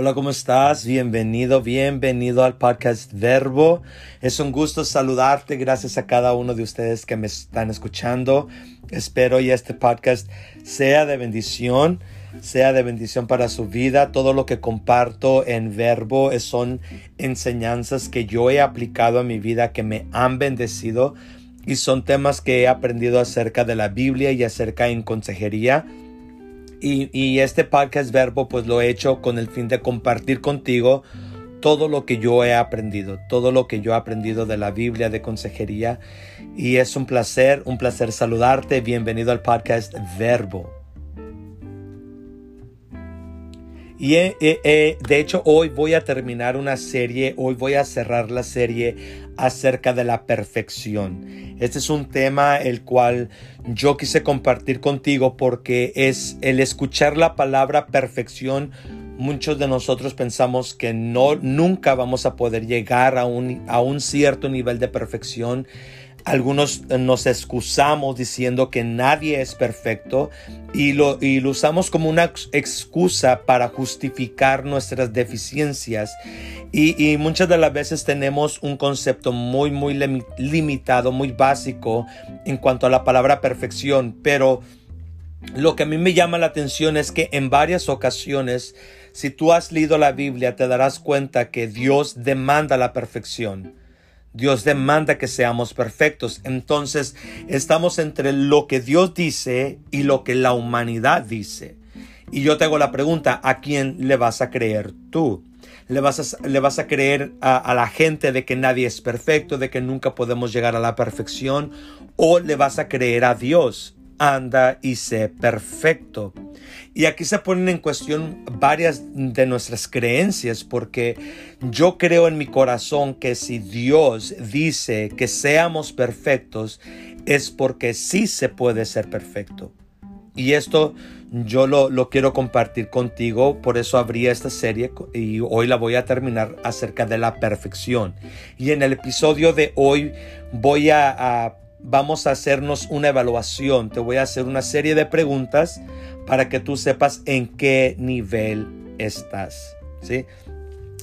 Hola, ¿cómo estás? Bienvenido, bienvenido al podcast Verbo. Es un gusto saludarte. Gracias a cada uno de ustedes que me están escuchando. Espero y este podcast sea de bendición, sea de bendición para su vida. Todo lo que comparto en Verbo son enseñanzas que yo he aplicado a mi vida, que me han bendecido y son temas que he aprendido acerca de la Biblia y acerca en consejería y, este podcast verbo pues lo he hecho con el fin de compartir contigo todo lo que yo he aprendido, todo lo que yo he aprendido de la Biblia, de consejería. Y es un placer, un placer saludarte. Bienvenido al podcast Verbo. Y eh, eh, eh, de hecho hoy voy a terminar una serie, hoy voy a cerrar la serie acerca de la perfección. Este es un tema el cual yo quise compartir contigo porque es el escuchar la palabra perfección. Muchos de nosotros pensamos que no, nunca vamos a poder llegar a un, a un cierto nivel de perfección algunos nos excusamos diciendo que nadie es perfecto y lo, y lo usamos como una excusa para justificar nuestras deficiencias. Y, muchas de las veces tenemos un concepto muy, muy limitado, muy básico en cuanto a la palabra perfección. Pero lo que a mí me llama la atención es que en varias ocasiones, si tú has leído la Biblia, te darás cuenta que Dios demanda la perfección. Dios demanda que seamos perfectos. Entonces estamos entre lo que Dios dice y lo que la humanidad dice. Y yo te hago la pregunta, ¿a quién le vas a creer tú? ¿Le vas a, le vas a creer a, a la gente de que nadie es perfecto, de que nunca podemos llegar a la perfección? ¿O le vas a creer a Dios? Anda y sé perfecto. Y aquí se ponen en cuestión varias de nuestras creencias porque yo creo en mi corazón que si Dios dice que seamos perfectos es porque sí se puede ser perfecto. Y esto yo lo, lo, quiero compartir contigo, por eso abrí esta serie y hoy la voy a terminar acerca de la perfección. Y en el episodio de hoy voy a, a vamos a hacernos una evaluación. Te voy a hacer una serie de preguntas para que tú sepas en qué nivel estás. ¿sí?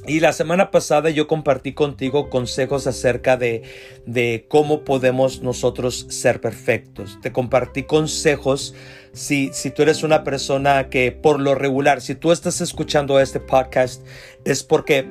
Y la semana pasada yo compartí contigo consejos acerca de, de, cómo podemos nosotros ser perfectos. Te compartí consejos si, si tú eres una persona que por lo regular, si tú estás escuchando este podcast, es porque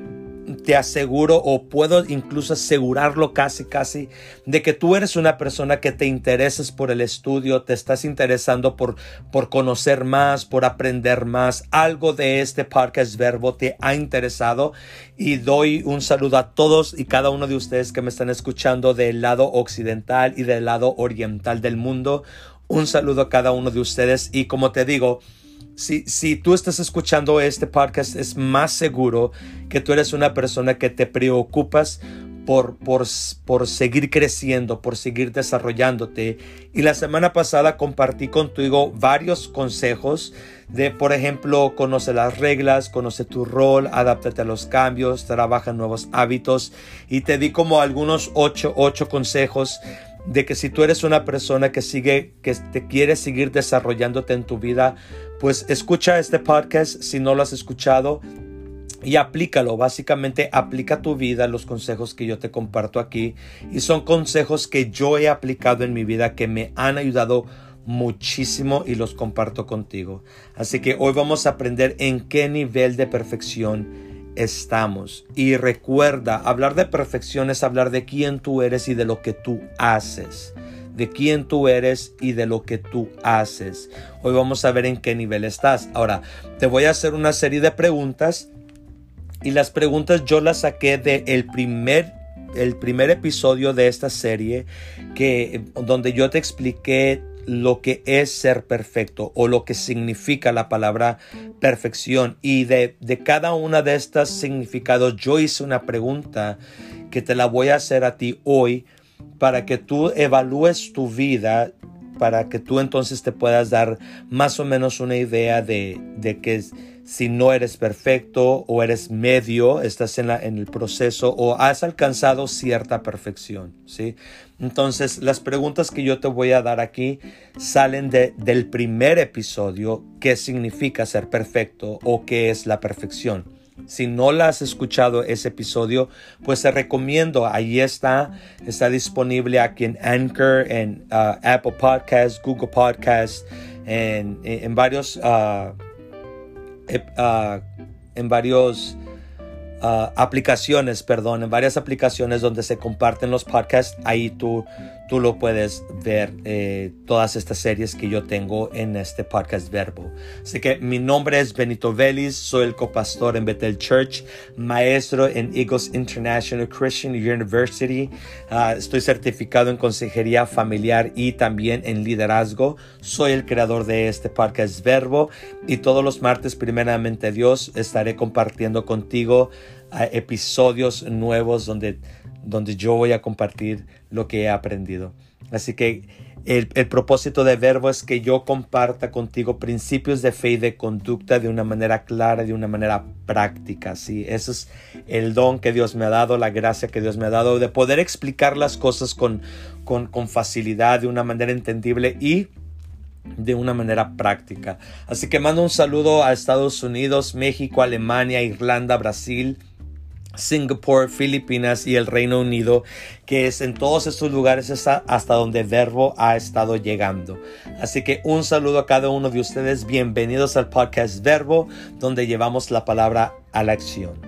te aseguro o puedo incluso asegurarlo casi casi de que tú eres una persona que te intereses por el estudio, te estás interesando por, por conocer más, por aprender más. Algo de este podcast verbo te ha interesado y doy un saludo a todos y cada uno de ustedes que me están escuchando del lado occidental y del lado oriental del mundo. Un saludo a cada uno de ustedes y como te digo, si, si tú estás escuchando este podcast, es más seguro que tú eres una persona que te preocupas por, por, por, seguir creciendo, por seguir desarrollándote. Y la semana pasada compartí contigo varios consejos de, por ejemplo, conoce las reglas, conoce tu rol, adáptate a los cambios, trabaja en nuevos hábitos. Y te di como algunos ocho, ocho consejos de que si tú eres una persona que sigue, que te quiere seguir desarrollándote en tu vida, pues escucha este podcast si no lo has escuchado y aplícalo. Básicamente aplica tu vida los consejos que yo te comparto aquí y son consejos que yo he aplicado en mi vida que me han ayudado muchísimo y los comparto contigo. Así que hoy vamos a aprender en qué nivel de perfección estamos. Y recuerda, hablar de perfección es hablar de quién tú eres y de lo que tú haces. De quién tú eres y de lo que tú haces. Hoy vamos a ver en qué nivel estás. Ahora, te voy a hacer una serie de preguntas. Y las preguntas yo las saqué del el primer el primer episodio de esta serie que donde yo te expliqué lo que es ser perfecto o lo que significa la palabra perfección. Y de, de cada una de estas significados yo hice una pregunta que te la voy a hacer a ti hoy para que tú evalúes tu vida, para que tú entonces te puedas dar más o menos una idea de, de que si no eres perfecto o eres medio, estás en, la, en el proceso o has alcanzado cierta perfección, ¿sí? Entonces, las preguntas que yo te voy a dar aquí salen de, del primer episodio, qué significa ser perfecto o qué es la perfección. Si no la has escuchado ese episodio, pues te recomiendo. Ahí está. Está disponible aquí en Anchor, en uh, Apple Podcasts, Google Podcasts, en, en varios, uh, uh, en varios aplicaciones, perdón, en varias aplicaciones donde se comparten los podcasts. Ahí tú tú lo puedes ver eh, todas estas series que yo tengo en este podcast Verbo. Así que mi nombre es Benito Vélez, soy el copastor en Bethel Church, maestro en Eagles International Christian University. Ah, estoy certificado en consejería familiar y también en liderazgo. Soy el creador de este podcast Verbo y todos los martes, primeramente Dios, estaré compartiendo contigo ah, episodios nuevos donde donde yo voy a compartir lo que he aprendido. Así que el, propósito de Verbo es que yo comparta contigo principios de fe y de conducta de una manera clara, de una manera práctica. ¿sí? Eso es el don que Dios me ha dado, la gracia que Dios me ha dado, de poder explicar las cosas con, con facilidad, de una manera entendible y de una manera práctica. Así que mando un saludo a Estados Unidos, México, Alemania, Irlanda, Brasil, Singapur, Filipinas y el Reino Unido, que es en todos estos lugares hasta donde Verbo ha estado llegando. Así que un saludo a cada uno de ustedes, bienvenidos al podcast Verbo, donde llevamos la palabra a la acción.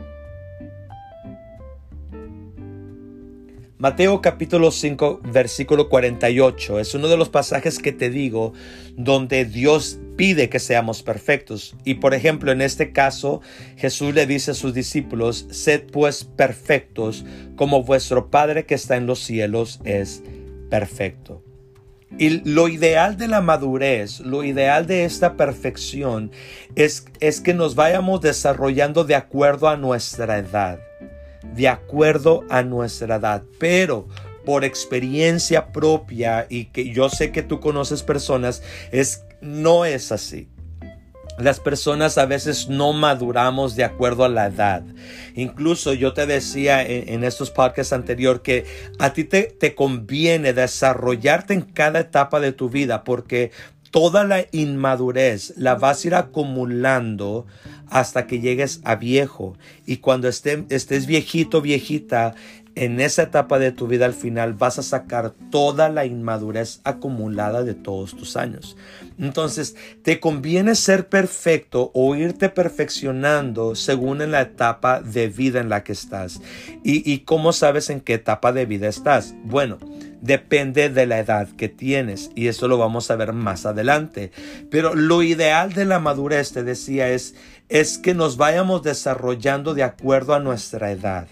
Mateo capítulo 5 versículo 48 es uno de los pasajes que te digo donde Dios pide que seamos perfectos. Y por ejemplo, en este caso, Jesús le dice a sus discípulos, sed pues perfectos como vuestro Padre que está en los cielos es perfecto. Y lo ideal de la madurez, lo ideal de esta perfección es, es que nos vayamos desarrollando de acuerdo a nuestra edad de acuerdo a nuestra edad. Pero por experiencia propia y que yo sé que tú conoces personas, es no es así. Las personas a veces no maduramos de acuerdo a la edad. Incluso yo te decía en, estos podcasts anterior que a ti te, te conviene desarrollarte en cada etapa de tu vida porque toda la inmadurez la vas a ir acumulando hasta que llegues a viejo. Y cuando estés viejito, viejita, en esa etapa de tu vida al final vas a sacar toda la inmadurez acumulada de todos tus años. Entonces, te conviene ser perfecto o irte perfeccionando según en la etapa de vida en la que estás. ¿Y, y cómo sabes en qué etapa de vida estás? Bueno, depende de la edad que tienes y eso lo vamos a ver más adelante. Pero lo ideal de la madurez, te decía, es, es que nos vayamos desarrollando de acuerdo a nuestra edad,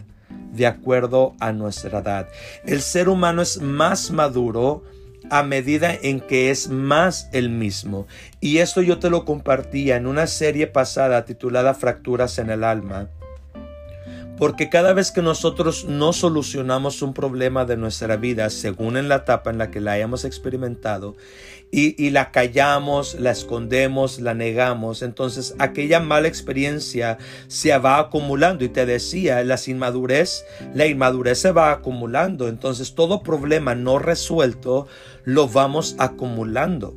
de acuerdo a nuestra edad. El ser humano es más maduro a medida en que es más el mismo. Y esto yo te lo compartía en una serie pasada titulada Fracturas en el alma porque cada vez que nosotros no solucionamos un problema de nuestra vida, según en la etapa en la que la hayamos experimentado, y, la callamos, la escondemos, la negamos, entonces aquella mala experiencia se va acumulando. Y te decía, la inmadurez, la inmadurez se va acumulando. Entonces todo problema no resuelto lo vamos acumulando.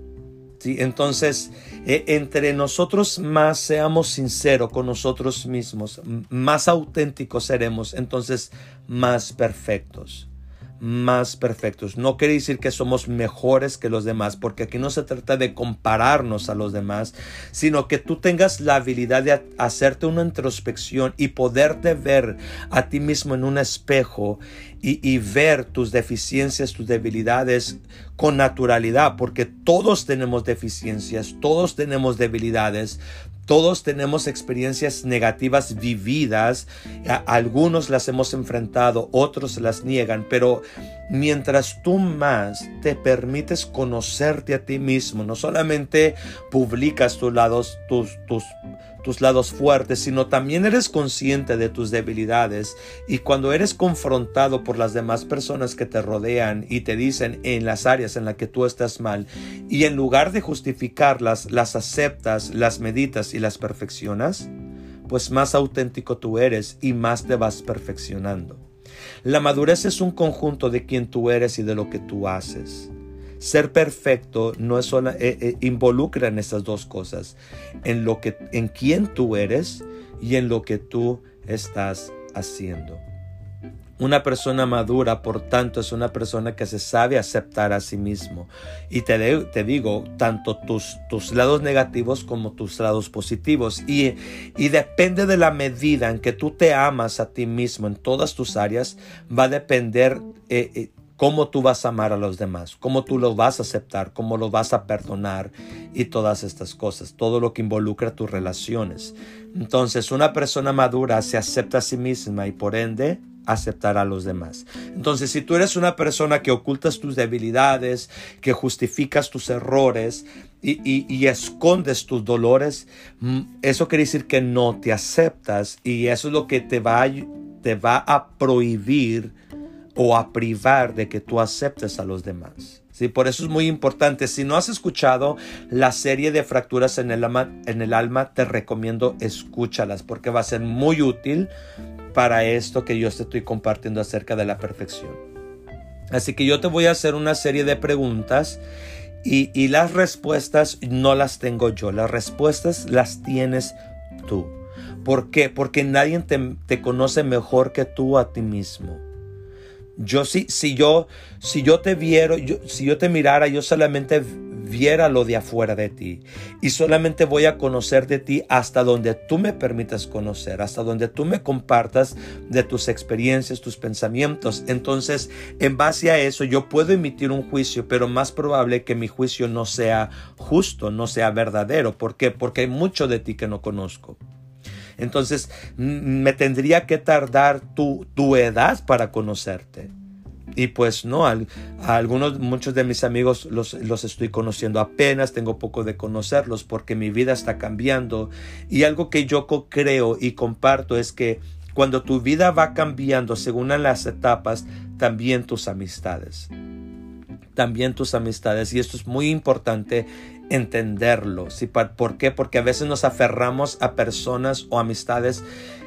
Entonces, e, entre nosotros más seamos sinceros con nosotros mismos, más auténticos seremos, entonces más perfectos más perfectos. No quiere decir que somos mejores que los demás, porque aquí no se trata de compararnos a los demás, sino que tú tengas la habilidad de hacerte una introspección y poderte ver a ti mismo en un espejo y, y ver tus deficiencias, tus debilidades con naturalidad, porque todos tenemos deficiencias, todos tenemos debilidades, todos tenemos experiencias negativas vividas, algunos las hemos enfrentado, otros las niegan, pero mientras tú más te permites conocerte a ti mismo, no solamente publicas tus lados, tus, tus, tus lados fuertes, sino también eres consciente de tus debilidades y cuando eres confrontado por las demás personas que te rodean y te dicen en las áreas en las que tú estás mal y en lugar de justificarlas, las aceptas, las meditas y las perfeccionas, pues más auténtico tú eres y más te vas perfeccionando. La madurez es un conjunto de quien tú eres y de lo que tú haces. ser perfecto no es solo, eh, eh, involucra en estas dos cosas, en lo que, en quién tú eres y en lo que tú estás haciendo. Una persona madura, por tanto, es una persona que se sabe aceptar a sí mismo. Y te, te digo, tanto tus, tus, lados negativos como tus lados positivos. Y, y, depende de la medida en que tú te amas a ti mismo en todas tus áreas, va a depender eh, eh, cómo tú vas a amar a los demás, cómo tú los vas a aceptar, cómo los vas a perdonar y todas estas cosas, todo lo que involucra tus relaciones. Entonces, una persona madura se acepta a sí misma y por ende aceptar a los demás. Entonces, si tú eres una persona que ocultas tus debilidades, que justificas tus errores y, escondes tus dolores, mm, eso quiere decir que no te aceptas y eso es lo que te va, te va a prohibir o a privar de que tú aceptes a los demás. Sí, por eso es muy importante. Si no has escuchado la serie de fracturas en el, alma, en el alma, te recomiendo escúchalas porque va a ser muy útil para esto que yo te estoy compartiendo acerca de la perfección. Así que yo te voy a hacer una serie de preguntas y, las respuestas no las tengo yo, las respuestas las tienes tú. ¿Por qué? Porque nadie te, te conoce mejor que tú a ti mismo. Yo si, si yo si yo te viera, si yo te mirara, yo solamente viera lo de afuera de ti y solamente voy a conocer de ti hasta donde tú me permitas conocer, hasta donde tú me compartas de tus experiencias, tus pensamientos. Entonces, en base a eso yo puedo emitir un juicio, pero más probable que mi juicio no sea justo, no sea verdadero. ¿Por qué? Porque hay mucho de ti que no conozco. Entonces me tendría que tardar tu, tu edad para conocerte. Y pues no, a, algunos, muchos de mis amigos los, los, estoy conociendo apenas, tengo poco de conocerlos porque mi vida está cambiando. Y algo que yo creo y comparto es que cuando tu vida va cambiando según las etapas, también tus amistades. También tus amistades. Y esto es muy importante entenderlo. ¿sí? ¿Por qué? Porque a veces nos aferramos a personas o amistades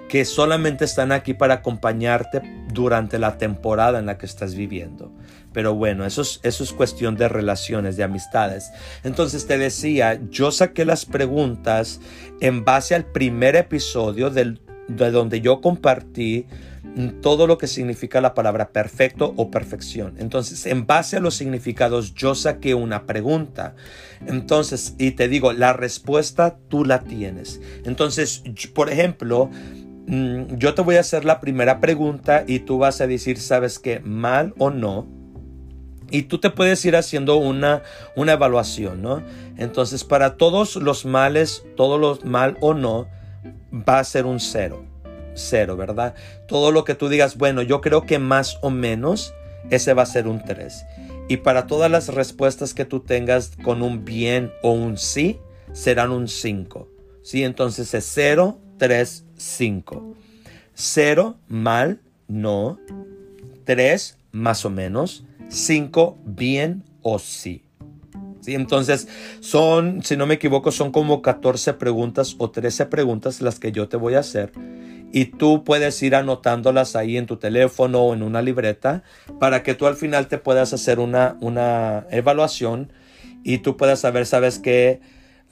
que solamente están aquí para acompañarte durante la temporada en la que estás viviendo. Pero bueno, eso es, cuestión de relaciones, de amistades. Entonces te decía, yo saqué las preguntas en base al primer episodio del, de donde yo compartí todo lo que significa la palabra perfecto o perfección. Entonces, en base a los significados, yo saqué una pregunta. Entonces, y te digo, la respuesta tú la tienes. Entonces, por ejemplo, yo te voy a hacer la primera pregunta y tú vas a decir, ¿sabes qué? Mal o no. Y tú te puedes ir haciendo una, una evaluación, ¿no? Entonces, para todos los males, todos los mal o no, va a ser un cero cero, ¿verdad? Todo lo que tú digas, bueno, yo creo que más o menos ese va a ser un 3. Y para todas las respuestas que tú tengas con un bien o un sí, serán un 5. ¿Sí? Entonces es 0, 3, 5. 0, mal, no. 3, más o menos. 5, bien o sí. ¿Sí? Entonces, son, si no me equivoco, son como 14 preguntas o 13 preguntas las que yo te voy a hacer y tú puedes ir anotándolas ahí en tu teléfono o en una libreta para que tú al final te puedas hacer una, una evaluación y tú puedas saber, sabes que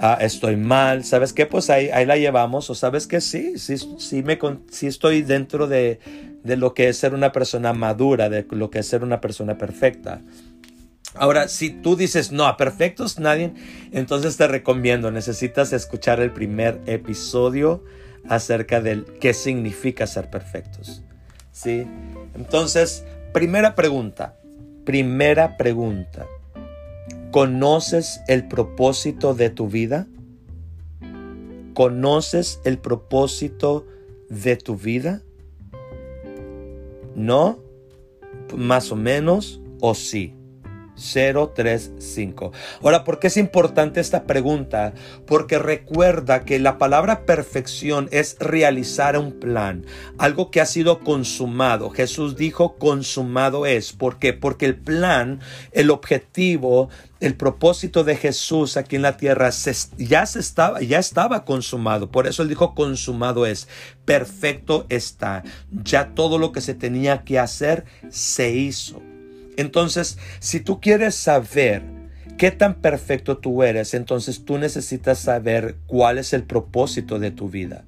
ah, estoy mal, sabes que pues ahí, ahí la llevamos o sabes que sí, sí, sí, me, sí estoy dentro de, de lo que es ser una persona madura, de lo que es ser una persona perfecta. Ahora, si tú dices, no, a perfectos nadie, entonces te recomiendo, necesitas escuchar el primer episodio acerca del qué significa ser perfectos. ¿Sí? Entonces, primera pregunta, primera pregunta. ¿Conoces el propósito de tu vida? ¿Conoces el propósito de tu vida? ¿No? Más o menos o sí. 035. Ahora, ¿por qué es importante esta pregunta? Porque recuerda que la palabra perfección es realizar un plan, algo que ha sido consumado. Jesús dijo consumado es. ¿Por qué? Porque el plan, el objetivo, el propósito de Jesús aquí en la tierra ya, se estaba, ya estaba consumado. Por eso él dijo consumado es. Perfecto está. Ya todo lo que se tenía que hacer se hizo. Entonces, si tú quieres saber qué tan perfecto tú eres, entonces tú necesitas saber cuál es el propósito de tu vida.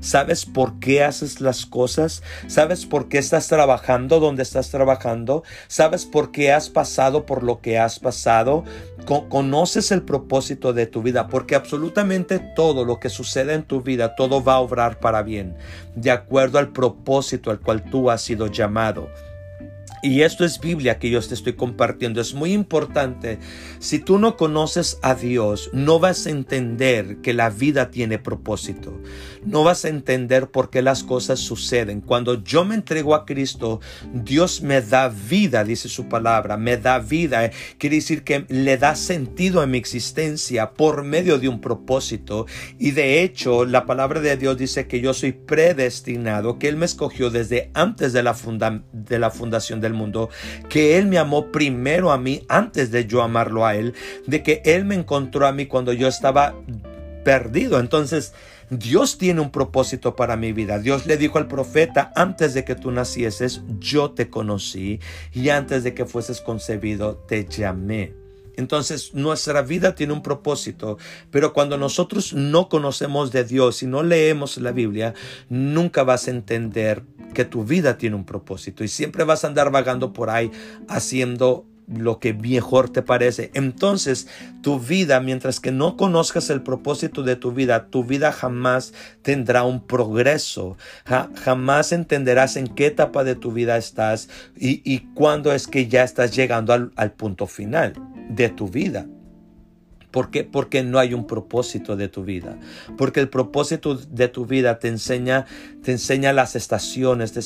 ¿Sabes por qué haces las cosas? ¿Sabes por qué estás trabajando donde estás trabajando? ¿Sabes por qué has pasado por lo que has pasado? conoces el propósito de tu vida, porque absolutamente todo lo que sucede en tu vida, todo va a obrar para bien, de acuerdo al propósito al cual tú has sido llamado. Y esto es Biblia que yo te estoy compartiendo. Es muy importante. Si tú no conoces a Dios, no vas a entender que la vida tiene propósito. No vas a entender por qué las cosas suceden. Cuando yo me entrego a Cristo, Dios me da vida, dice su palabra. Me da vida. Quiere decir que le da sentido a mi existencia por medio de un propósito. Y de hecho, la palabra de Dios dice que yo soy predestinado, que Él me escogió desde antes de la, de la fundación del mundo, que Él me amó primero a mí antes de yo amarlo a Él, de que Él me encontró a mí cuando yo estaba perdido. Entonces, Dios tiene un propósito para mi vida. Dios le dijo al profeta, antes de que tú nacieses, yo te conocí y antes de que fueses concebido, te llamé. Entonces nuestra vida tiene un propósito, pero cuando nosotros no conocemos de Dios y no leemos la Biblia, nunca vas a entender que tu vida tiene un propósito y siempre vas a andar vagando por ahí haciendo lo que mejor te parece. Entonces, tu vida, mientras que no conozcas el propósito de tu vida, tu vida jamás tendrá un progreso. jamás entenderás en qué etapa de tu vida estás y, cuándo es que ya estás llegando al punto final de tu vida. ¿Por qué? Porque no hay un propósito de tu vida. Porque el propósito de tu vida te enseña, te enseña las estaciones, te,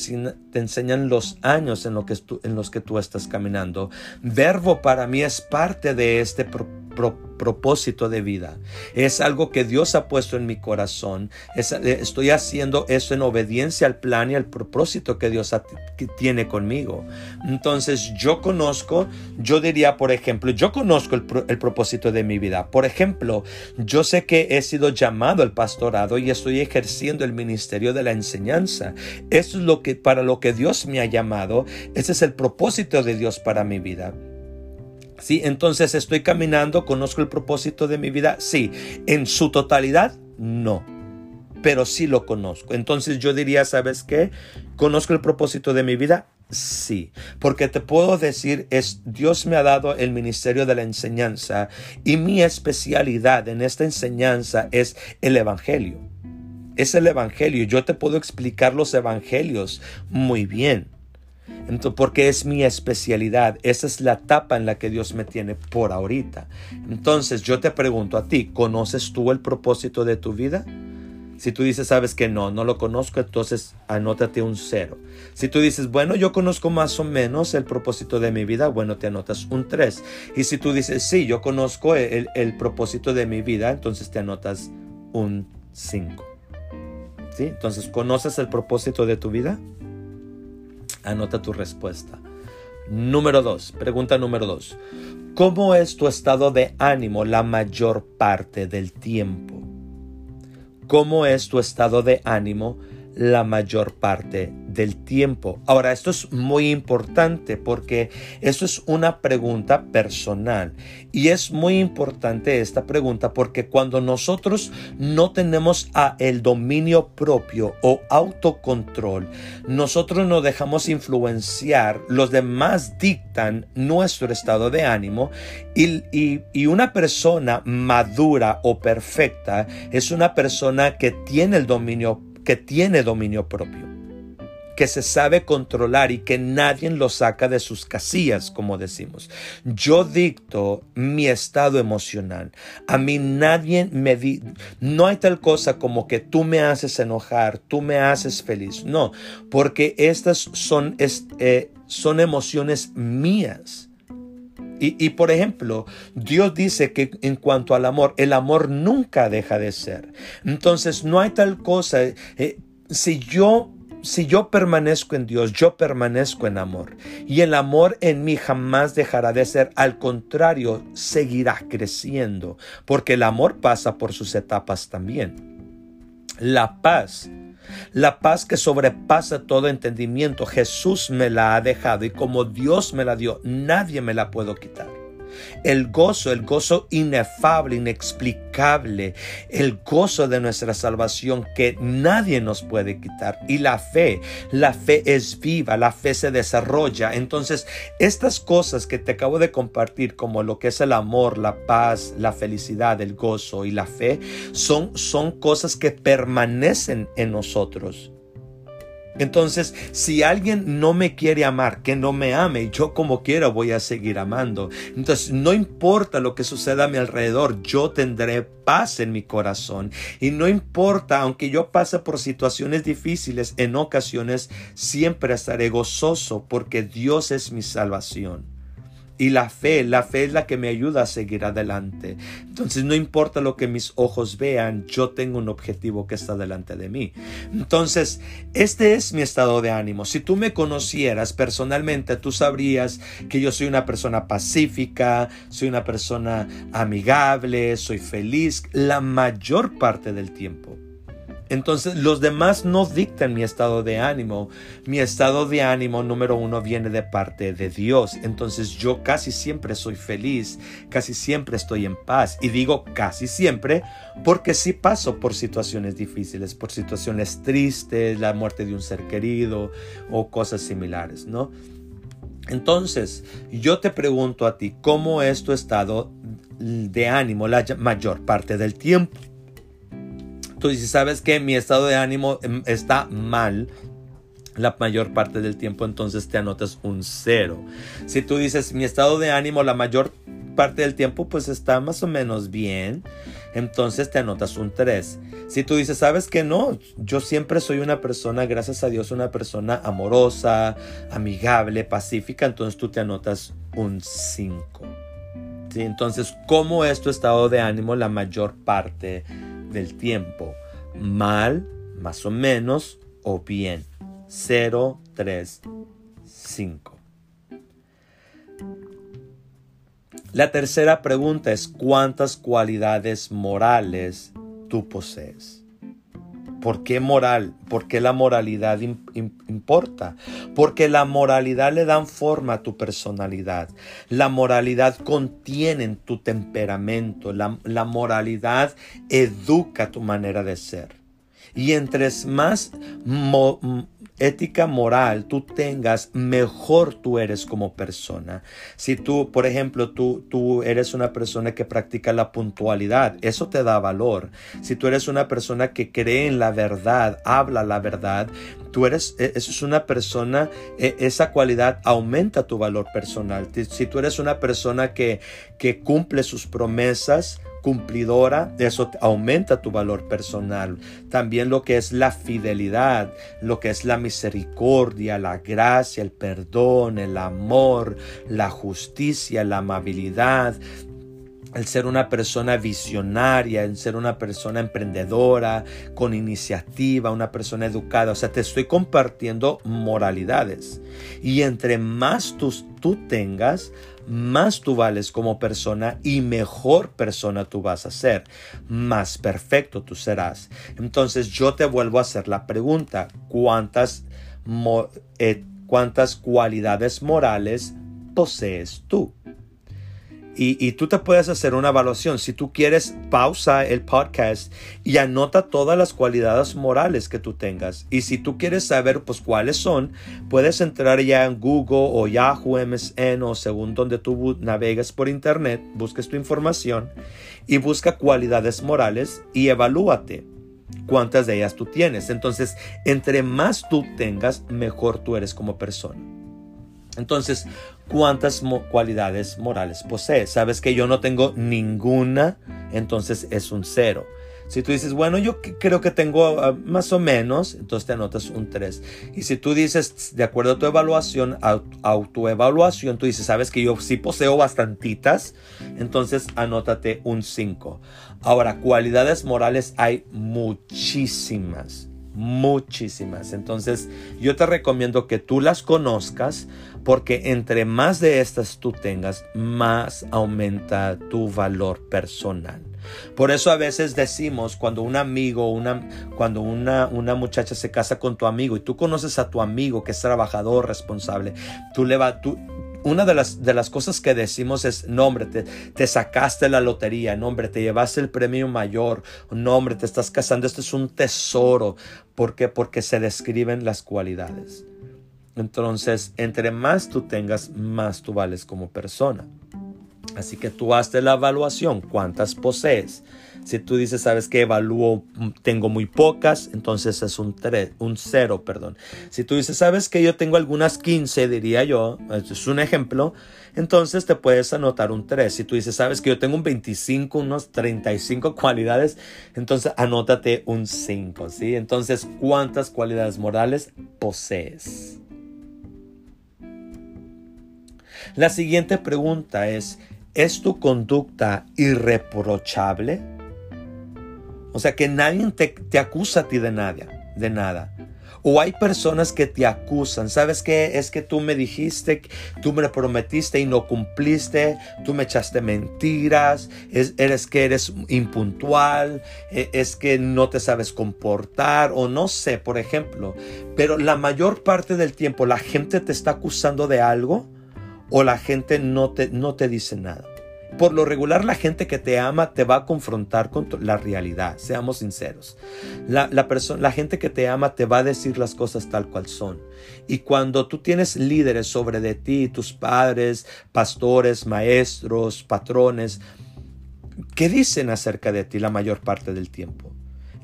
te enseñan los años en, lo que en los que tú estás caminando. Verbo para mí es parte de este propósito propósito de vida. Es algo que Dios ha puesto en mi corazón. Eh, estoy haciendo eso en obediencia al plan y al propósito que Dios tiene conmigo. Entonces yo conozco, yo diría, por ejemplo, yo conozco el, el propósito de mi vida. Por ejemplo, yo sé que he sido llamado al pastorado y estoy ejerciendo el ministerio de la enseñanza. Eso es lo que para lo que Dios me ha llamado. Ese es el propósito de Dios para mi vida. Sí, entonces estoy caminando, conozco el propósito de mi vida. Sí, en su totalidad, no. Pero sí lo conozco. Entonces yo diría, ¿sabes qué? ¿Conozco el propósito de mi vida? Sí, porque te puedo decir, es Dios me ha dado el ministerio de la enseñanza y mi especialidad en esta enseñanza es el evangelio. Es el evangelio. Yo te puedo explicar los evangelios muy bien porque es mi especialidad. Esa es la etapa en la que Dios me tiene por ahorita. Entonces yo te pregunto a ti, ¿conoces tú el propósito de tu vida? Si tú dices, sabes que no, no lo conozco, entonces anótate un cero. Si tú dices, bueno, yo conozco más o menos el propósito de mi vida, bueno, te anotas un tres. Y si tú dices, sí, yo conozco el, propósito de mi vida, entonces te anotas un cinco. ¿Sí? Entonces, ¿conoces el propósito de tu vida? Anota tu respuesta. Número dos, pregunta número dos. ¿Cómo es tu estado de ánimo la mayor parte del tiempo? ¿Cómo es tu estado de ánimo la mayor parte del tiempo. Ahora, esto es muy importante porque esto es una pregunta personal y es muy importante esta pregunta porque cuando nosotros no tenemos el dominio propio o autocontrol, nosotros nos dejamos influenciar, los demás dictan nuestro estado de ánimo y, y una persona madura o perfecta es una persona que tiene el dominio que tiene dominio propio, que se sabe controlar y que nadie lo saca de sus casillas, como decimos. Yo dicto mi estado emocional. A mí nadie me di no hay tal cosa como que tú me haces enojar, tú me haces feliz. No, porque estas son, eh, son emociones mías. Y, por ejemplo, Dios dice que en cuanto al amor, el amor nunca deja de ser. Entonces, no hay tal cosa. Eh, si yo si yo permanezco en Dios, yo permanezco en amor. Y el amor en mí jamás dejará de ser. Al contrario, seguirá creciendo. Porque el amor pasa por sus etapas también. La paz La paz que sobrepasa todo entendimiento, Jesús me la ha dejado y como Dios me la dio, nadie me la puede quitar. El gozo, el gozo inefable, inexplicable, el gozo de nuestra salvación que nadie nos puede quitar. Y la fe, la fe es viva, la fe se desarrolla. Entonces, estas cosas que te acabo de compartir, como lo que es el amor, la paz, la felicidad, el gozo y la fe, son, son cosas que permanecen en nosotros. Entonces, si alguien no me quiere amar, que no me ame, yo como quiera voy a seguir amando. Entonces, no importa lo que suceda a mi alrededor, yo tendré paz en mi corazón. Y no importa, aunque yo pase por situaciones difíciles, en ocasiones siempre estaré gozoso porque Dios es mi salvación. Y la fe, la fe es la que me ayuda a seguir adelante. Entonces no importa lo que mis ojos vean, yo tengo un objetivo que está delante de mí. Entonces, este es mi estado de ánimo. Si tú me conocieras personalmente, tú sabrías que yo soy una persona pacífica, soy una persona amigable, soy feliz la mayor parte del tiempo. Entonces los demás no dictan mi estado de ánimo. Mi estado de ánimo número uno viene de parte de Dios. Entonces yo casi siempre soy feliz, casi siempre estoy en paz. Y digo casi siempre porque sí paso por situaciones difíciles, por situaciones tristes, la muerte de un ser querido o cosas similares, ¿no? Entonces, yo te pregunto a ti, ¿cómo es tu estado de ánimo la mayor parte del tiempo? Tú dices, ¿sabes que Mi estado de ánimo em, está mal la mayor parte del tiempo, entonces te anotas un cero. Si tú dices, mi estado de ánimo la mayor parte del tiempo, pues está más o menos bien, entonces te anotas un 3. Si tú dices, sabes que no, yo siempre soy una persona, gracias a Dios, una persona amorosa, amigable, pacífica, entonces tú te anotas un 5. ¿Sí? Entonces, ¿cómo es tu estado de ánimo la mayor parte del tiempo. Mal, más o menos, o bien. 0, 3, 5. La tercera pregunta es cuántas cualidades morales tú posees. ¿Por qué moral? ¿Por qué la moralidad importa? Porque la moralidad le da forma a tu personalidad. La moralidad contiene tu temperamento. La moralidad educa tu manera de ser. Y entre más ética moral tú tengas, mejor tú eres como persona. Si tú, por ejemplo, tú, tú eres una persona que practica la puntualidad, eso te da valor. Si tú eres una persona que cree en la verdad, habla la verdad, tú eres, e, es una persona, e, esa cualidad aumenta tu valor personal. Si tú eres una persona que, que cumple sus promesas, cumplidora, eso aumenta tu valor personal. También lo que es la fidelidad, lo que es la misericordia, la gracia, el perdón, el amor, la justicia, la amabilidad, el ser una persona visionaria, el ser una persona emprendedora, con iniciativa, una persona educada. O sea, te estoy compartiendo moralidades. Y entre más tú, tú tengas, más tú vales como persona y mejor persona tú vas a ser, más perfecto tú serás. Entonces yo te vuelvo a hacer la pregunta, ¿cuántas, eh, cuántas cualidades morales posees tú? Y, tú te puedes hacer una evaluación. Si tú quieres, pausa el podcast y anota todas las cualidades morales que tú tengas. Y si tú quieres saber pues cuáles son, puedes entrar ya en Google o Yahoo MSN o según donde tú navegas por internet, busques tu información y busca cualidades morales y evalúate cuántas de ellas tú tienes. Entonces, entre más tú tengas, mejor tú eres como persona. Entonces, ¿cuántas cualidades morales posees? Sabes que yo no tengo ninguna, entonces es un cero. Si tú dices, bueno, yo creo que tengo ah, más o menos, entonces te anotas un 3. Y si tú dices, de acuerdo a tu evaluación, autoevaluación, tú dices, sabes que yo sí poseo bastantitas, entonces anótate un 5. Ahora, cualidades morales hay muchísimas muchísimas. Entonces yo te recomiendo que tú las conozcas porque entre más de estas tú tengas, más aumenta tu valor personal. Por eso a veces decimos cuando un amigo, una, cuando una, una muchacha se casa con tu amigo y tú conoces a tu amigo que es trabajador, responsable, tú le vas, tú, una de las, de las cosas que decimos es, no hombre, te, te, sacaste la lotería, no hombre, te llevaste el premio mayor, no hombre, te estás casando, esto es un tesoro. ¿Por qué? Porque se describen las cualidades. Entonces, entre más tú tengas, más tú vales como persona. Así que tú haces la evaluación, cuántas posees. Si tú dices, sabes que evalúo, tengo muy pocas, entonces es un 3, un 0, perdón. Si tú dices, sabes que yo tengo algunas 15, diría yo, es un ejemplo, entonces te puedes anotar un 3. Si tú dices, sabes que yo tengo un 25, unos 35 cualidades, entonces anótate un 5, ¿sí? Entonces, ¿cuántas cualidades morales posees? La siguiente pregunta es, ¿es tu conducta irreprochable? O sea, que nadie te, acusa a ti de nada, de nada. O hay personas que te acusan. ¿Sabes qué? Es que tú me dijiste, tú me prometiste y no cumpliste. Tú me echaste mentiras. Es, eres que eres impuntual. E, es que no te sabes comportar. O no sé, por ejemplo. Pero la mayor parte del tiempo la gente te está acusando de algo o la gente no te, no te dice nada. Por lo regular la gente que te ama te va a confrontar con la realidad, seamos sinceros. La, la, la gente que te ama te va a decir las cosas tal cual son. Y cuando tú tienes líderes sobre de ti, tus padres, pastores, maestros, patrones, ¿qué dicen acerca de ti la mayor parte del tiempo?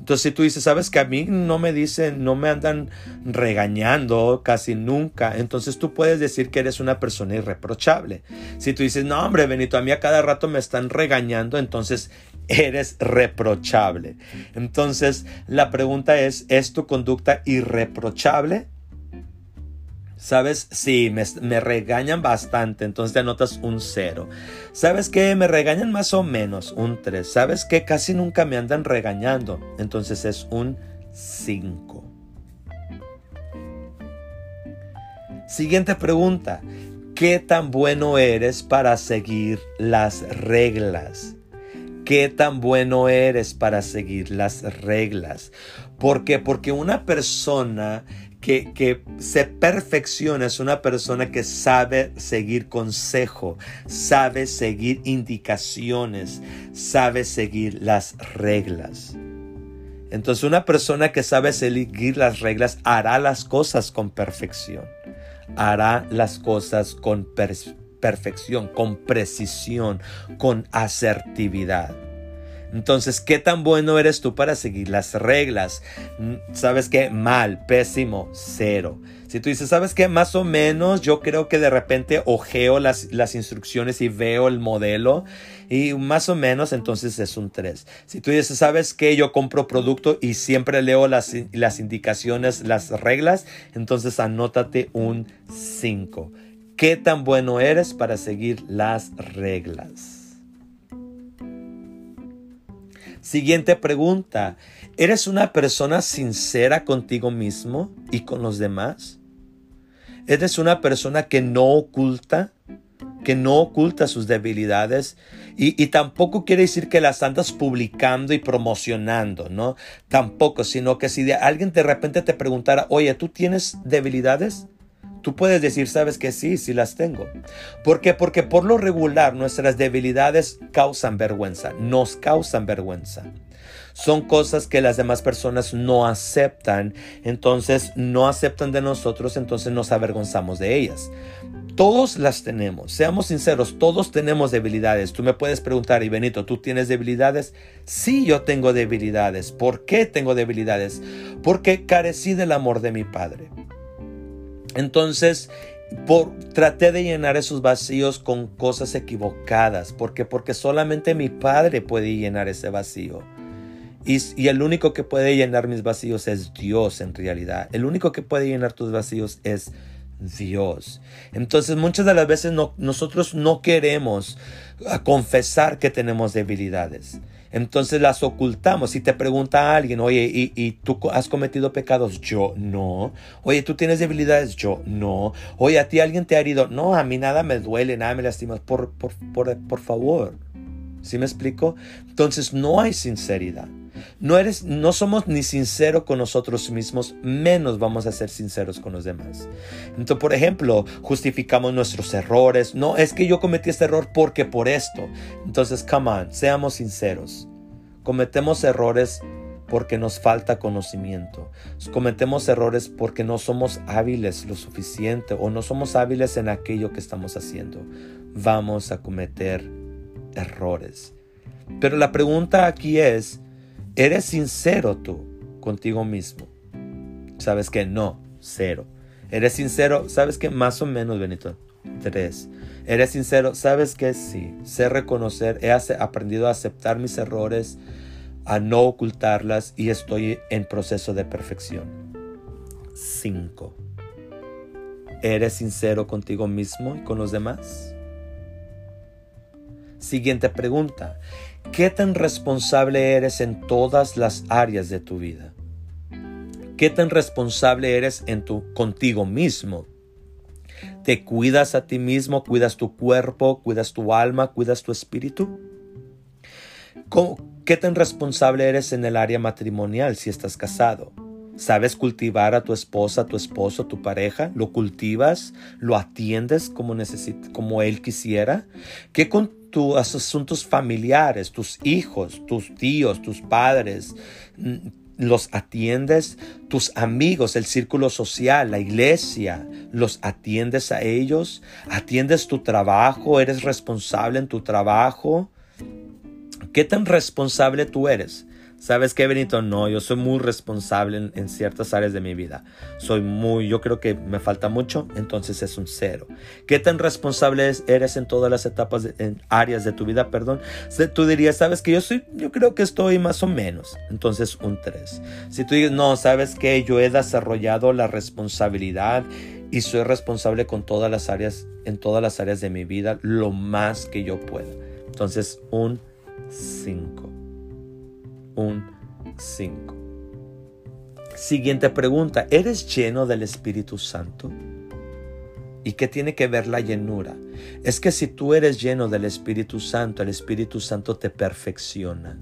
Entonces, si tú dices, sabes que a mí no me dicen, no me andan regañando casi nunca, entonces tú puedes decir que eres una persona irreprochable. Si tú dices, no, hombre, Benito, a mí a cada rato me están regañando, entonces eres reprochable. Entonces, la pregunta es, ¿es tu conducta irreprochable? ¿Sabes? Sí, me, regañan bastante, entonces te anotas un cero. ¿Sabes qué? Me regañan más o menos un 3. ¿Sabes qué? Casi nunca me andan regañando, entonces es un 5. Siguiente pregunta. ¿Qué tan bueno eres para seguir las reglas? ¿Qué tan bueno eres para seguir las reglas? ¿Por qué? Porque una persona que, se perfecciona es una persona que sabe seguir consejo, sabe seguir indicaciones, sabe seguir las reglas. Entonces una persona que sabe seguir las reglas hará las cosas con perfección, hará las cosas con perfección, con precisión, con asertividad. Entonces, ¿qué tan bueno eres tú para seguir las reglas? Mm, ¿Sabes qué? Mal, pésimo, cero. Si tú dices, ¿sabes qué? Más o menos, yo creo que de repente ojeo las, las instrucciones y veo el modelo y más o menos entonces es un 3. Si tú dices, ¿sabes qué? Yo compro producto y siempre leo las, las indicaciones, las reglas, entonces anótate un 5. ¿Qué tan bueno eres para seguir las reglas? Siguiente pregunta. ¿Eres una persona sincera contigo mismo y con los demás? ¿Eres una persona que no oculta? que no oculta sus debilidades y, y, tampoco quiere decir que las andas publicando y promocionando, ¿no? Tampoco, sino que si de alguien de repente te preguntara, oye, ¿tú tienes debilidades? Tú puedes decir, sabes que sí, sí las tengo. ¿Por qué? Porque por lo regular nuestras debilidades causan vergüenza, nos causan vergüenza. Son cosas que las demás personas no aceptan, entonces no aceptan de nosotros, entonces nos avergonzamos de ellas. Todos las tenemos, seamos sinceros, todos tenemos debilidades. Tú me puedes preguntar, y Benito, ¿tú tienes debilidades? Sí, yo tengo debilidades. ¿Por qué tengo debilidades? Porque carecí del amor de mi padre. Entonces, por, traté de llenar esos vacíos con cosas equivocadas. ¿Por qué? Porque solamente mi padre puede llenar ese vacío. Y, y, el único que puede llenar mis vacíos es Dios en realidad. El único que puede llenar tus vacíos es Dios. Entonces muchas de las veces nosotros no queremos ah, confesar que tenemos debilidades. Entonces las ocultamos. Si te pregunta alguien, oye, ¿y, tú has cometido pecados? Yo no. Oye, ¿tú tienes debilidades? Yo no. Oye, ¿a ti alguien te ha herido? No, a mí nada me duele, nada me lastima. Por, por, por, por favor. ¿Sí me explico? Entonces no hay sinceridad. No, eres, no somos ni sinceros con nosotros mismos, menos vamos a ser sinceros con los demás. Entonces, por ejemplo, justificamos nuestros errores. No, es que yo cometí este error porque por esto. Entonces, come on, seamos sinceros. Cometemos errores porque nos falta conocimiento. Cometemos errores porque no somos hábiles lo suficiente o no somos hábiles en aquello que estamos haciendo. Vamos a cometer errores. Pero la pregunta aquí es, ¿eres sincero tú contigo mismo? ¿Sabes que no? Cero. ¿Eres sincero? ¿Sabes que más o menos, Benito? Tres. ¿Eres sincero? ¿Sabes que sí? Sé reconocer, he aprendido a aceptar mis errores, a no ocultarlas y estoy en proceso de perfección. 5. ¿Eres sincero contigo mismo y con los demás? Siguiente pregunta. ¿Qué tan responsable eres en todas las áreas de tu vida? ¿Qué tan responsable eres en tu contigo mismo? ¿Te cuidas a ti mismo? ¿Cuidas tu cuerpo? ¿Cuidas tu alma? ¿Cuidas tu espíritu? ¿Qué tan responsable eres en el área matrimonial si estás casado? ¿Sabes cultivar a tu esposa, tu esposo, tu pareja? ¿Lo cultivas? ¿Lo atiendes como, como él quisiera? ¿Qué con tus asuntos familiares, tus hijos, tus tíos, tus padres? ¿Los atiendes? ¿Tus amigos, el círculo social, la iglesia? ¿Los atiendes a ellos? ¿Atiendes tu trabajo? ¿Eres responsable en tu trabajo? ¿Qué tan responsable tú eres? ¿Sabes qué, Benito? No, yo soy muy responsable en, ciertas áreas de mi vida. Soy muy, yo creo que me falta mucho, entonces es un cero. ¿Qué tan responsable eres en todas las etapas, en áreas de tu vida, perdón? Tú dirías, ¿sabes que yo soy, yo creo que estoy más o menos, entonces un tres. Si tú dices, no, ¿sabes que Yo he desarrollado la responsabilidad y soy responsable con todas las áreas, en todas las áreas de mi vida, lo más que yo pueda. Entonces, un 5. Un 5. Siguiente pregunta, ¿eres lleno del Espíritu Santo? ¿Y qué tiene que ver la llenura? Es que si tú eres lleno del Espíritu Santo, el Espíritu Santo te perfecciona,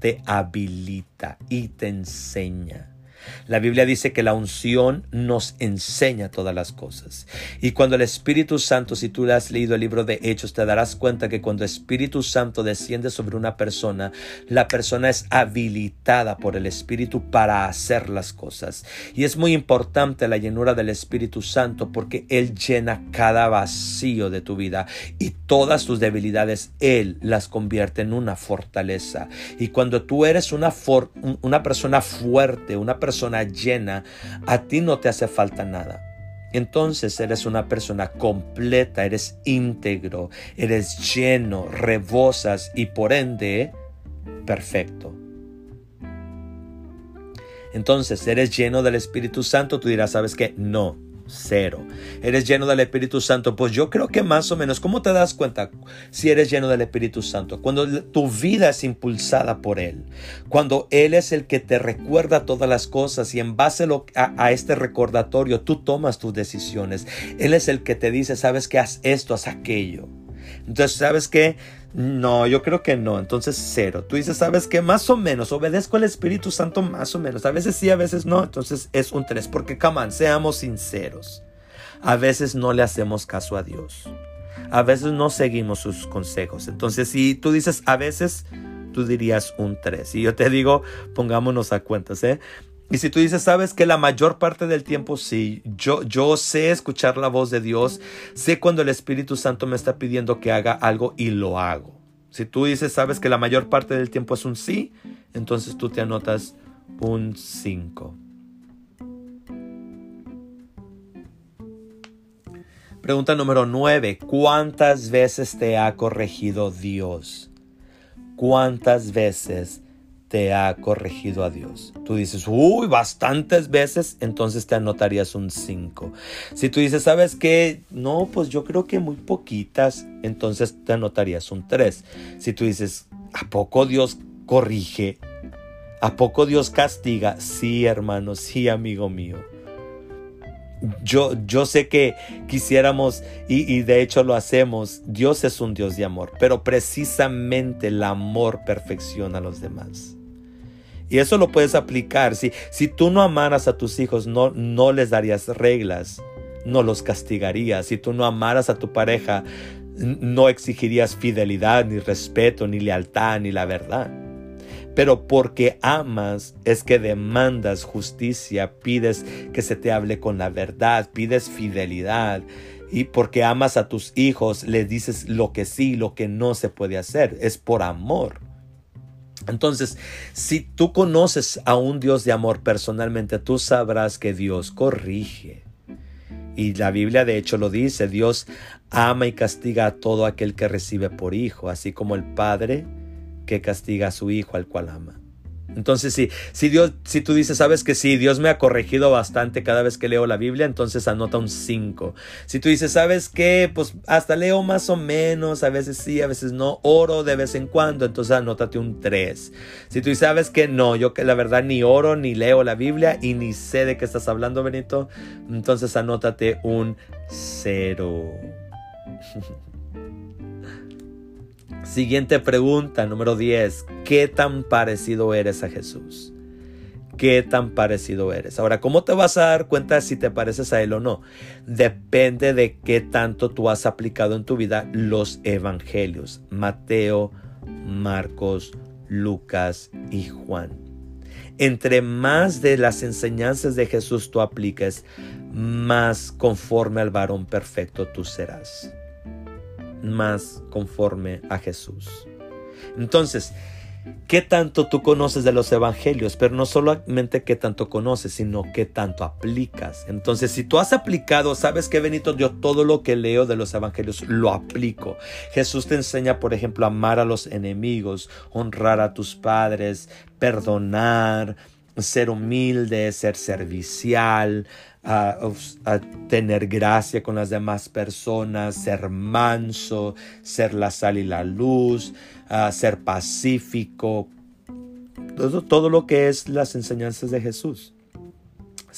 te habilita y te enseña. La Biblia dice que la unción nos enseña todas las cosas. Y cuando el Espíritu Santo, si tú has leído el libro de Hechos, te darás cuenta que cuando el Espíritu Santo desciende sobre una persona, la persona es habilitada por el Espíritu para hacer las cosas. Y es muy importante la llenura del Espíritu Santo porque Él llena cada vacío de tu vida y todas tus debilidades Él las convierte en una fortaleza. Y cuando tú eres una, una persona fuerte, una persona persona llena, a ti no te hace falta nada. Entonces eres una persona completa, eres íntegro, eres lleno, rebosas y por ende perfecto. Entonces, eres lleno del Espíritu Santo, tú dirás, ¿sabes qué? No, cero. ¿Eres lleno del Espíritu Santo? Pues yo creo que más o menos. ¿Cómo te das cuenta si eres lleno del Espíritu Santo? Cuando tu vida es impulsada por Él. Cuando Él es el que te recuerda todas las cosas y en base a, este recordatorio tú tomas tus decisiones. Él es el que te dice, sabes que haz esto, haz aquello. Entonces, ¿sabes qué? No, yo creo que no. Entonces, cero. Tú dices, ¿sabes qué? Más o menos. Obedezco al Espíritu Santo más o menos. A veces sí, a veces no. Entonces es un tres. Porque, come seamos sinceros. A veces no le hacemos caso a Dios. A veces no seguimos sus consejos. Entonces, si tú dices a veces, tú dirías un tres. Y yo te digo, pongámonos a cuentas, ¿eh? Y si tú dices, sabes que la mayor parte del tiempo sí, yo, yo sé escuchar la voz de Dios, sé cuando el Espíritu Santo me está pidiendo que haga algo y lo hago. Si tú dices, sabes que la mayor parte del tiempo es un sí, entonces tú te anotas un 5. Pregunta número 9. ¿Cuántas veces te ha corregido Dios? ¿Cuántas veces te ha corregido a Dios. Tú dices, uy, bastantes veces, entonces te anotarías un 5. Si tú dices, ¿sabes qué? No, pues yo creo que muy poquitas, entonces te anotarías un 3. Si tú dices, ¿a poco Dios corrige? ¿A poco Dios castiga? Sí, hermano, sí, amigo mío. yo, yo sé que quisiéramos, y, y, de hecho lo hacemos, Dios es un Dios de amor, pero precisamente el amor perfecciona a los demás. Y eso lo puedes aplicar. Si, si tú no amaras a tus hijos, no, no les darías reglas, no los castigarías. Si tú no amaras a tu pareja, no exigirías fidelidad, ni respeto, ni lealtad, ni la verdad pero porque amas es que demandas justicia, pides que se te hable con la verdad, pides fidelidad. Y porque amas a tus hijos, les dices lo que sí, lo que no se puede hacer. Es por amor. Entonces, si tú conoces a un Dios de amor personalmente, tú sabrás que Dios corrige. Y la Biblia de hecho lo dice, Dios ama y castiga a todo aquel que recibe por hijo, así como el Padre que castiga a su hijo al cual ama. Entonces, si, si Dios, si tú dices, sabes que sí, Dios me ha corregido bastante cada vez que leo la Biblia, entonces anota un 5. Si tú dices, sabes que, pues hasta leo más o menos, a veces sí, a veces no, oro de vez en cuando, entonces anótate un 3. Si tú sabes que no, yo que la verdad ni oro, ni leo la Biblia y ni sé de qué estás hablando, Benito, entonces anótate un 0. Siguiente pregunta, número 10. ¿Qué tan parecido eres a Jesús? ¿Qué tan parecido eres? Ahora, ¿cómo te vas a dar cuenta si te pareces a Él o no? Depende de qué tanto tú has aplicado en tu vida los evangelios. Mateo, Marcos, Lucas y Juan. Entre más de las enseñanzas de Jesús tú apliques, más conforme al varón perfecto tú serás más conforme a Jesús. Entonces, ¿qué tanto tú conoces de los evangelios? Pero no solamente qué tanto conoces, sino qué tanto aplicas. Entonces, si tú has aplicado, sabes que Benito, yo todo lo que leo de los evangelios lo aplico. Jesús te enseña, por ejemplo, amar a los enemigos, honrar a tus padres, perdonar, ser humilde, ser servicial, a, tener gracia con las demás personas, ser manso, ser la sal y la luz, ser pacífico, todo, todo lo que es las enseñanzas de Jesús.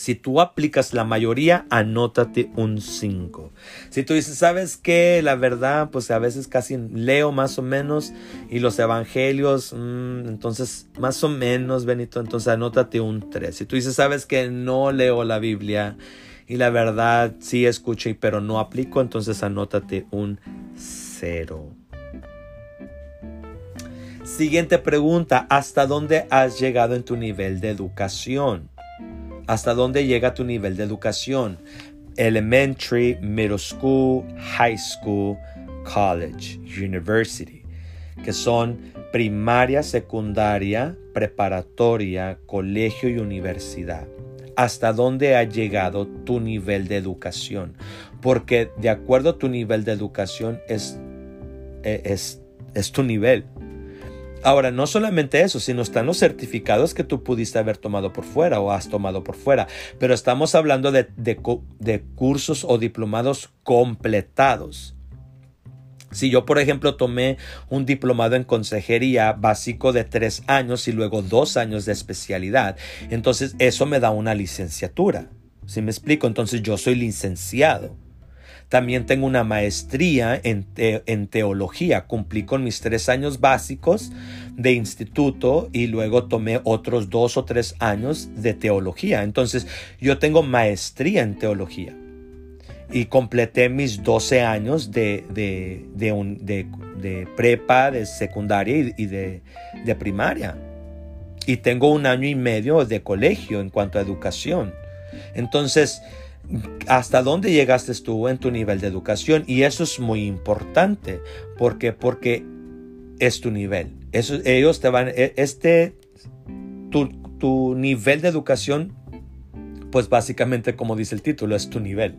Si tú aplicas la mayoría, anótate un 5. Si tú dices, ¿sabes qué? La verdad, pues a veces casi leo más o menos y los evangelios, mm, entonces más o menos, Benito, entonces anótate un 3. Si tú dices, ¿sabes que No leo la Biblia y la verdad sí escucho, pero no aplico, entonces anótate un 0. Siguiente pregunta, ¿hasta dónde has llegado en tu nivel de educación? Hasta dónde llega tu nivel de educación. Elementary, middle school, high school, college, university, que son primaria, secundaria, preparatoria, colegio y universidad. Hasta dónde ha llegado tu nivel de educación. Porque de acuerdo a tu nivel de educación es, es, es tu nivel. Ahora, no solamente eso, sino están los certificados que tú pudiste haber tomado por fuera o has tomado por fuera, pero estamos hablando de, de, cursos o diplomados completados. Si yo, por ejemplo, tomé un diplomado en consejería básico de tres años y luego dos años de especialidad, entonces eso me da una licenciatura. ¿Sí me explico? Entonces yo soy licenciado. También tengo una maestría en, teología. Cumplí con mis tres años básicos de instituto y luego tomé otros dos o tres años de teología. Entonces yo tengo maestría en teología y completé mis 12 años de, prepa, de secundaria y, de primaria. Y tengo un año y medio de colegio en cuanto a educación. Entonces, hasta dónde llegaste tú en tu nivel de educación y eso es muy importante. Porque porque es tu nivel. Eso, ellos te van e, este tu, tu nivel de educación pues básicamente como dice el título es tu nivel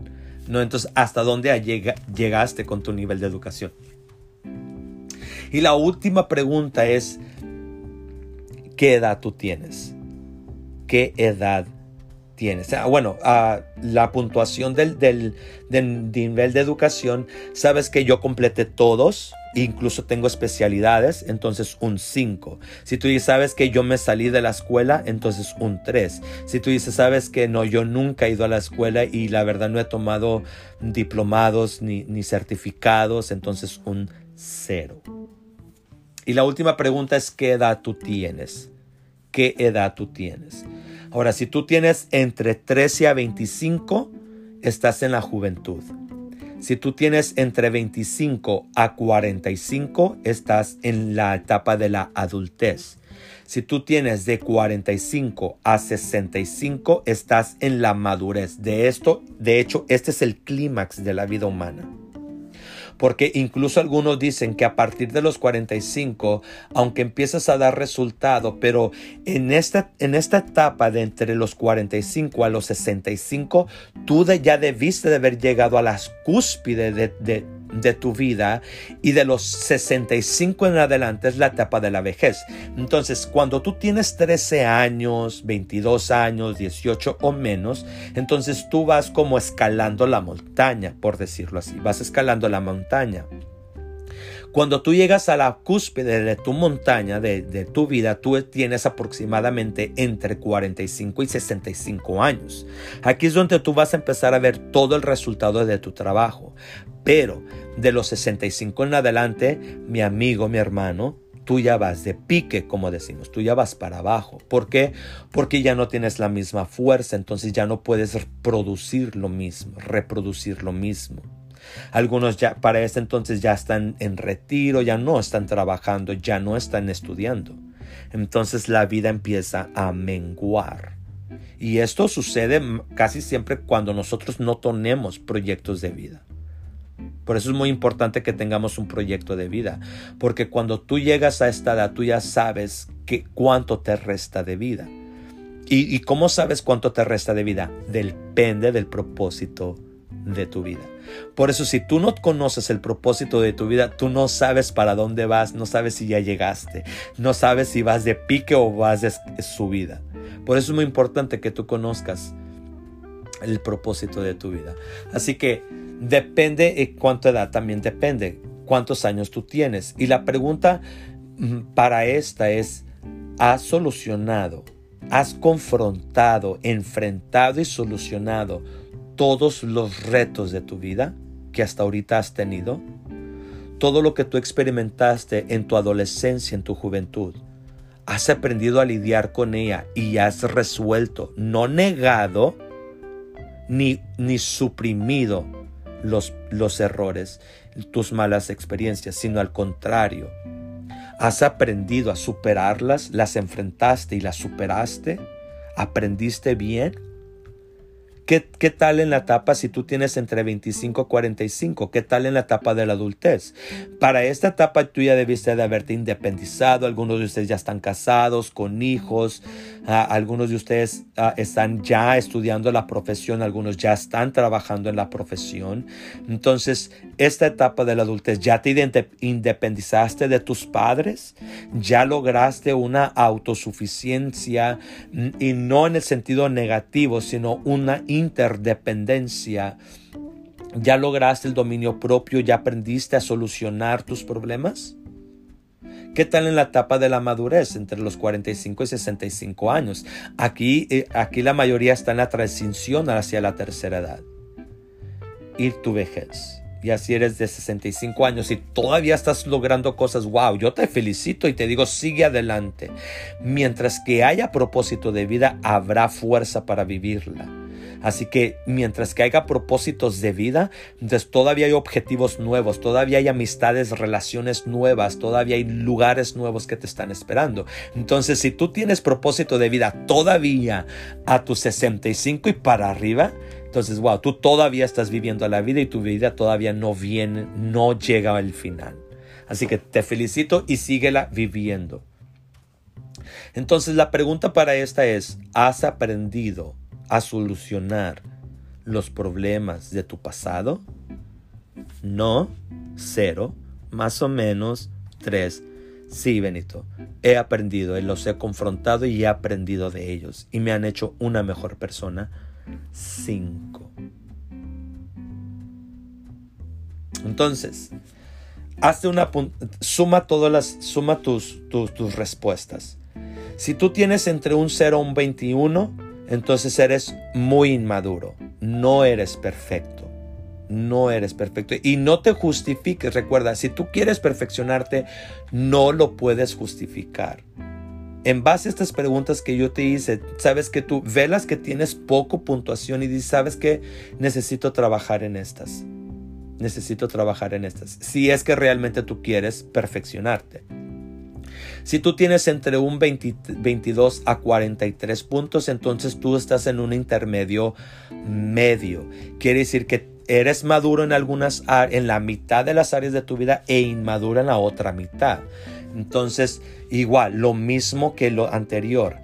no entonces hasta dónde llega, llegaste con tu nivel de educación y la última pregunta es qué edad tú tienes qué edad tienes. Bueno, la puntuación del, del, nivel de educación, sabes que yo completé todos, incluso tengo especialidades, entonces un 5. Si tú dices, sabes que yo me salí de la escuela, entonces un 3. Si tú dices, sabes que no, yo nunca he ido a la escuela y la verdad no he tomado diplomados ni, ni certificados, entonces un 0. Y la última pregunta es, ¿qué edad tú tienes? ¿Qué edad tú tienes? Ahora, si tú tienes entre 13 a 25, estás en la juventud. Si tú tienes entre 25 a 45, estás en la etapa de la adultez. Si tú tienes de 45 a 65, estás en la madurez. De esto, de hecho, este es el clímax de la vida humana porque incluso algunos dicen que a partir de los 45, aunque empiezas a dar resultado, pero en esta, en esta etapa de entre los 45 a los 65, tú ya debiste de haber llegado a las cúspides de, de de tu vida y de los 65 en adelante es la etapa de la vejez. Entonces, cuando tú tienes 13 años, 22 años, 18 o menos, entonces tú vas como escalando la montaña, por decirlo así, vas escalando la montaña. Cuando tú llegas a la cúspide de tu montaña, de, tu vida, tú tienes aproximadamente entre 45 y 65 años. Aquí es donde tú vas a empezar a ver todo el resultado de tu trabajo. Pero de los 65 en adelante, mi amigo, mi hermano, tú ya vas de pique, como decimos, tú ya vas para abajo. ¿Por qué? Porque ya no tienes la misma fuerza, entonces ya no puedes producir lo mismo, reproducir lo mismo. Algunos ya para ese entonces ya están en retiro, ya no están trabajando, ya no están estudiando. Entonces la vida empieza a menguar. Y esto sucede casi siempre cuando nosotros no tenemos proyectos de vida. Por eso es muy importante que tengamos un proyecto de vida, porque cuando tú llegas a esta edad, tú ya sabes cuánto te resta de vida. ¿Y, y cómo sabes cuánto te resta de vida? Depende del propósito de tu vida. Por eso si tú no conoces el propósito de tu vida, tú no sabes para dónde vas, no sabes si ya llegaste, no sabes si vas de pique o vas de subida. Por eso es muy importante que tú conozcas el propósito de tu vida. Así que depende de cuánta edad también depende, cuántos años tú tienes. Y la pregunta mm, para esta es, ¿has solucionado, has confrontado, enfrentado y solucionado todos los retos de tu vida que hasta ahorita has tenido? Todo lo que tú experimentaste en tu adolescencia, en tu juventud, has aprendido a lidiar con ella y has resuelto, no negado ni, ni suprimido los, los errores, tus malas experiencias, sino al contrario, has aprendido a superarlas, las enfrentaste y las superaste, aprendiste bien ¿Qué, tal en la etapa si tú tienes entre 25 y 45? ¿Qué tal en la etapa de la adultez? Para esta etapa tú ya debiste de haberte independizado. Algunos de ustedes ya están casados, con hijos. Ah, algunos de ustedes ah, están ya estudiando la profesión. Algunos ya están trabajando en la profesión. Entonces, esta etapa de la adultez, ¿ya te independizaste de tus padres? ¿Ya lograste una autosuficiencia? Mm, y no en el sentido negativo, sino una interdependencia. ¿Ya lograste el dominio propio? ¿Ya aprendiste a solucionar tus problemas? ¿Qué tal en la etapa de la madurez entre los 45 y 65 años? Aquí, eh, aquí la mayoría está en la transición hacia la tercera edad. Ir tu vejez. Y así eres de 65 años y todavía estás logrando cosas, wow, yo te felicito y te digo, sigue adelante. Mientras que haya propósito de vida, habrá fuerza para vivirla. Así que mientras que haya propósitos de vida, entonces todavía hay objetivos nuevos, todavía hay amistades, relaciones nuevas, todavía hay lugares nuevos que te están esperando. Entonces, si tú tienes propósito de vida todavía a tus 65 y para arriba, entonces, wow, tú todavía estás viviendo la vida y tu vida todavía no viene, no llega al final. Así que te felicito y síguela viviendo. Entonces la pregunta para esta es, ¿has aprendido a solucionar los problemas de tu pasado? No, cero, más o menos tres. Sí, Benito, he aprendido, los he confrontado y he aprendido de ellos y me han hecho una mejor persona. Cinco. Entonces, hazte una suma todas las suma tus, tus, tus respuestas. Si tú tienes entre un 0 y un 21, entonces eres muy inmaduro. No eres perfecto. No eres perfecto. Y no te justifiques. Recuerda, si tú quieres perfeccionarte, no lo puedes justificar. En base a estas preguntas que yo te hice, sabes que tú velas que tienes poco puntuación y dices, sabes que necesito trabajar en estas necesito trabajar en estas. Si es que realmente tú quieres perfeccionarte. Si tú tienes entre un 22 a 43 puntos, entonces tú estás en un intermedio medio. Quiere decir que eres maduro en algunas en la mitad de las áreas de tu vida e inmaduro en la otra mitad. Entonces, igual, lo mismo que lo anterior.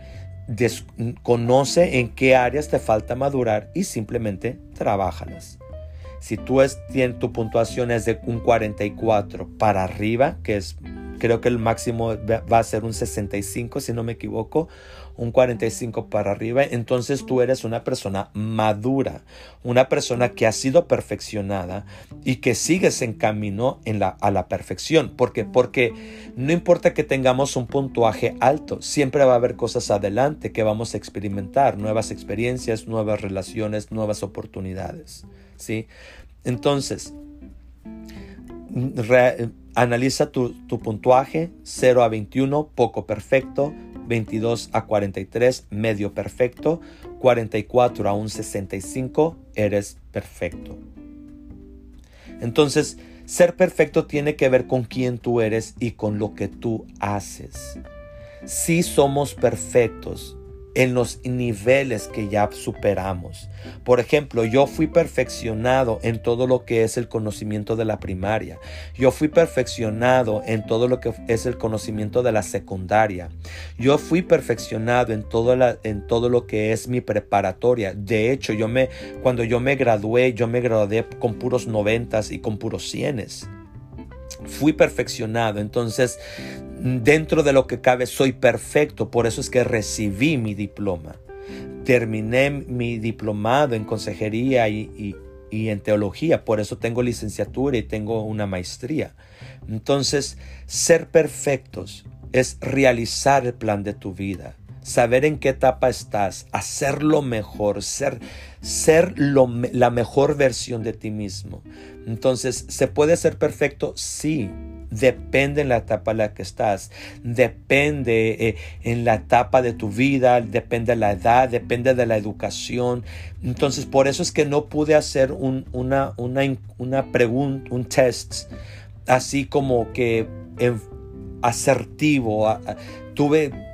conoce en qué áreas te falta madurar y simplemente trabajalas. Si tú es, tu puntuación es de un 44 para arriba, que es creo que el máximo va a ser un 65 si no me equivoco, un 45 para arriba, entonces tú eres una persona madura, una persona que ha sido perfeccionada y que sigues en camino a la perfección. ¿Por qué? Porque no importa que tengamos un puntuaje alto, siempre va a haber cosas adelante que vamos a experimentar, nuevas experiencias, nuevas relaciones, nuevas oportunidades. ¿sí? Entonces, analiza tu, tu, puntuaje 0 a 21, poco perfecto, 22 a 43, medio perfecto, 44 a un 65, eres perfecto. Entonces, ser perfecto tiene que ver con quién tú eres y con lo que tú haces. Si somos perfectos, en los niveles que ya superamos. Por ejemplo, yo fui perfeccionado en todo lo que es el conocimiento de la primaria. Yo fui perfeccionado en todo lo que es el conocimiento de la secundaria. Yo fui perfeccionado en todo, en todo lo que es mi preparatoria. De hecho, yo me, cuando yo me gradué, yo me gradué con puros noventas y con puros cienes fui perfeccionado. Entonces, dentro de lo que cabe, soy perfecto. Por eso es que recibí mi diploma. Terminé mi diplomado en consejería y, en teología. Por eso tengo licenciatura y tengo una maestría. Entonces, ser perfectos es realizar el plan de tu vida saber en qué etapa estás, hacerlo mejor, ser, ser la mejor versión de ti mismo. Entonces, ¿se puede ser perfecto? Sí. Depende en la etapa en la que estás, depende eh, en la etapa de tu vida, depende de la edad, depende de la educación. Entonces, por eso es que no pude hacer un, una, una, una pregunta, un test así como que asertivo. Tuve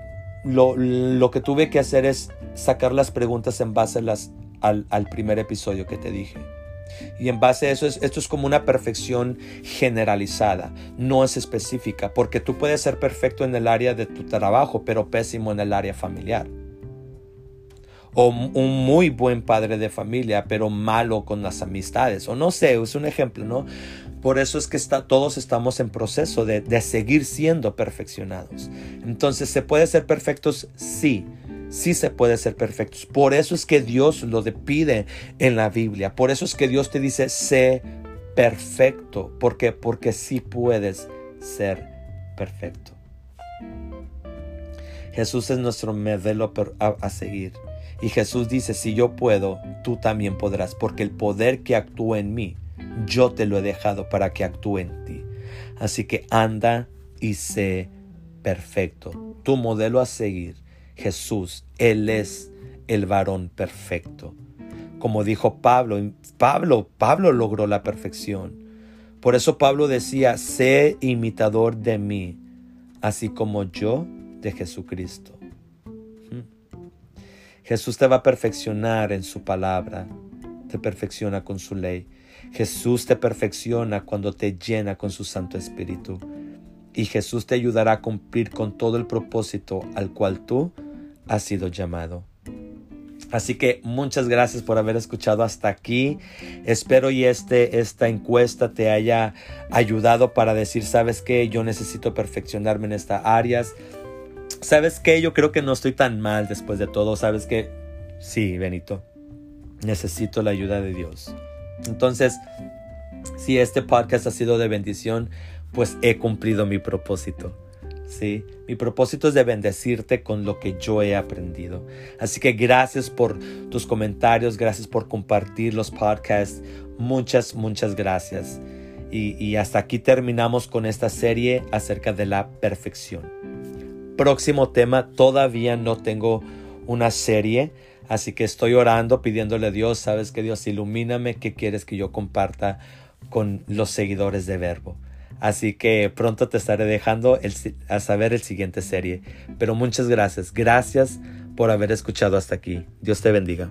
lo, que tuve que hacer es sacar las preguntas en base las, al, primer episodio que te dije. Y en base a eso, esto es como una perfección generalizada, no es específica, porque tú puedes ser perfecto en el área de tu trabajo, pero pésimo en el área familiar. O un muy buen padre de familia, pero malo con las amistades. O no sé, es un ejemplo, ¿no? Por eso es que está, todos estamos en proceso de, seguir siendo perfeccionados. Entonces, ¿se puede ser perfectos? Sí sí se puede ser perfectos. Por eso es que Dios lo pide en la Biblia. Por eso es que Dios te dice, sé perfecto. ¿Por qué? Porque sí puedes ser perfecto. Jesús es nuestro modelo a seguir. Y Jesús dice, si yo puedo, tú también podrás, porque el poder que actúa en mí yo te lo he dejado para que actúe en ti. Así que anda y sé perfecto. Tu modelo a seguir, Jesús, Él es el varón perfecto. Como dijo Pablo, Pablo, Pablo logró la perfección. Por eso Pablo decía, sé imitador de mí, así como yo de Jesucristo. Jesús te va a perfeccionar en su palabra, te perfecciona con su ley. Jesús te perfecciona cuando te llena con su Santo Espíritu. Y Jesús te ayudará a cumplir con todo el propósito al cual tú has sido llamado. Así que muchas gracias por haber escuchado hasta aquí. Espero y este, esta encuesta te haya ayudado para decir, ¿sabes qué? Yo necesito perfeccionarme en estas áreas. ¿Sabes qué? Yo creo que no estoy tan mal después de todo. ¿Sabes qué? Sí, Benito. Necesito la ayuda de Dios. Entonces, si este podcast ha sido de bendición, pues he cumplido mi propósito. ¿sí? Mi propósito es de bendecirte con lo que yo he aprendido. Así que gracias por tus comentarios, gracias por compartir los podcasts. Muchas, muchas gracias. Y, y hasta aquí terminamos con esta serie acerca de la perfección. Próximo tema, todavía no tengo una serie, así que estoy orando, pidiéndole a Dios, sabes que Dios ilumíname, qué quieres que yo comparta con los seguidores de Verbo. Así que pronto te estaré dejando a saber el siguiente serie. Pero muchas gracias. Gracias por haber escuchado hasta aquí. Dios te bendiga.